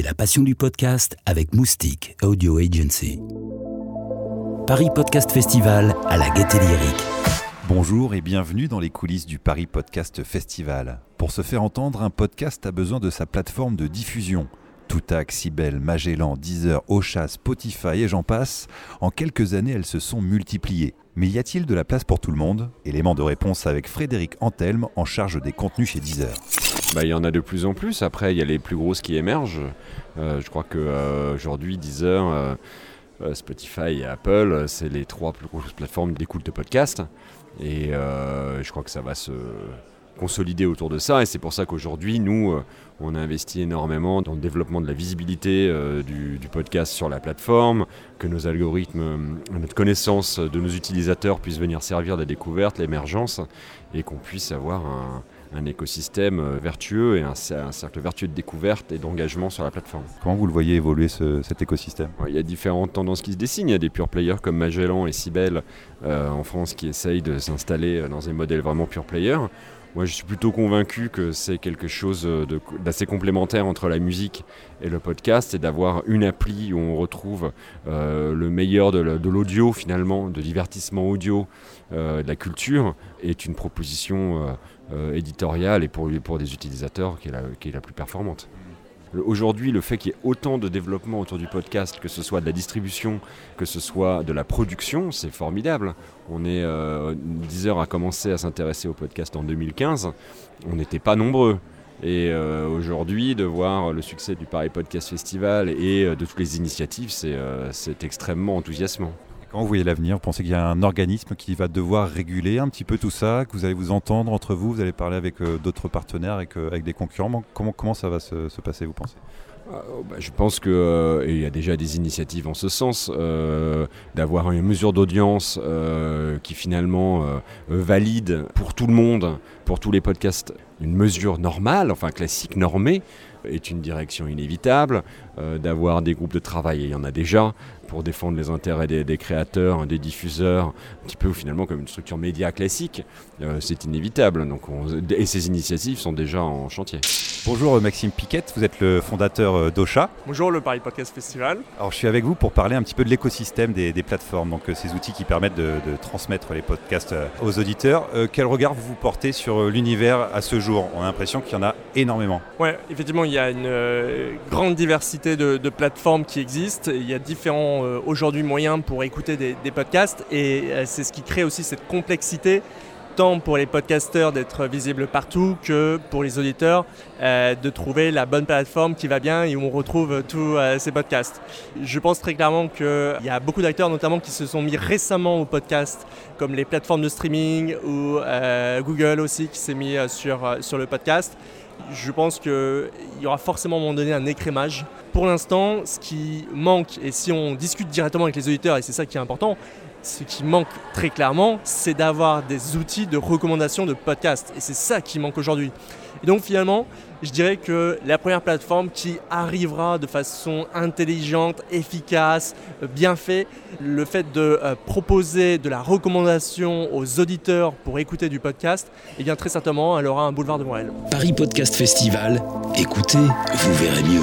La passion du podcast avec Moustique Audio Agency. Paris Podcast Festival à la gaieté lyrique. Bonjour et bienvenue dans les coulisses du Paris Podcast Festival. Pour se faire entendre, un podcast a besoin de sa plateforme de diffusion. Toutac, Sibel, Magellan, Deezer, Ocha, Spotify et j'en passe, en quelques années elles se sont multipliées. Mais y a-t-il de la place pour tout le monde? Élément de réponse avec Frédéric Antelme en charge des contenus chez Deezer. Bah, il y en a de plus en plus. Après, il y a les plus grosses qui émergent. Euh, je crois qu'aujourd'hui, Deezer, euh, euh, Spotify et Apple, c'est les trois plus grosses plateformes d'écoute de podcast. Et je crois que ça va se consolider autour de ça. Et c'est pour ça qu'aujourd'hui, nous, on a investi énormément dans le développement de la visibilité du, du, podcast sur la plateforme, que nos algorithmes, notre connaissance de nos utilisateurs puissent venir servir la découverte, l'émergence, et qu'on puisse avoir un, un écosystème euh, vertueux et un, cercle vertueux de découverte et d'engagement sur la plateforme. Comment vous le voyez évoluer cet écosystème? Il y a différentes tendances qui se dessinent. Il y a des pure players comme Magellan et Sibel euh, en France qui essayent de s'installer euh, dans des modèles vraiment pure players. Moi, je suis plutôt convaincu que c'est quelque chose d'assez complémentaire entre la musique et le podcast, et d'avoir une appli où on retrouve le meilleur de l'audio finalement, de divertissement audio, de la culture, est une proposition euh, éditoriale et pour, des utilisateurs qui la, qui est la plus performante. Aujourd'hui, le fait qu'il y ait autant de développement autour du podcast, que ce soit de la distribution, que ce soit de la production, c'est formidable. On est, euh, Deezer a commencé à s'intéresser au podcast en 2015. On n'était pas nombreux. Et euh, aujourd'hui, de voir le succès du Paris Podcast Festival et de toutes les initiatives, c'est extrêmement enthousiasmant. Comment vous voyez l'avenir Vous pensez qu'il y a un organisme qui va devoir réguler un petit peu tout ça, que vous allez vous entendre entre vous, vous allez parler avec euh, d'autres partenaires, avec, euh, avec des concurrents comment, comment ça va se, passer, vous pensez? Euh, bah, je pense qu'il y a déjà des initiatives en ce sens, d'avoir une mesure d'audience qui finalement valide pour tout le monde, pour tous les podcasts, une mesure normale, enfin classique, normée, est une direction inévitable. d'avoir des groupes de travail, il y en a déjà, pour défendre les intérêts des, créateurs, des diffuseurs, un petit peu finalement comme une structure média classique, euh, c'est inévitable. Donc et ces initiatives sont déjà en chantier. Bonjour Maxime Piquette, vous êtes le fondateur euh, d'Ocha. Bonjour le Paris Podcast Festival. Alors je suis avec vous pour parler un petit peu de l'écosystème des, plateformes, donc euh, ces outils qui permettent de, transmettre les podcasts aux auditeurs. quel regard vous vous portez sur l'univers à ce jour? On a l'impression qu'il y en a énormément. Ouais, effectivement, il y a une grande diversité de, plateformes qui existent. Il y a différents euh, aujourd'hui moyen pour écouter des, podcasts et euh, c'est ce qui crée aussi cette complexité tant pour les podcasteurs d'être visibles partout que pour les auditeurs euh, de trouver la bonne plateforme qui va bien et où on retrouve tous ces podcasts. Je pense très clairement qu'il y a beaucoup d'acteurs notamment qui se sont mis récemment au podcast comme les plateformes de streaming ou Google aussi qui s'est mis sur, sur le podcast je pense qu'il y aura forcément à un moment donné un écrémage. Pour l'instant, ce qui manque, et si on discute directement avec les auditeurs, et c'est ça qui est important, ce qui manque très clairement, c'est d'avoir des outils de recommandation de podcasts. Et c'est ça qui manque aujourd'hui. Et donc finalement, je dirais que la première plateforme qui arrivera de façon intelligente, efficace, bien fait, le fait de euh, proposer de la recommandation aux auditeurs pour écouter du podcast, eh bien très certainement, elle aura un boulevard devant elle. Paris Podcast Festival, écoutez, vous verrez mieux.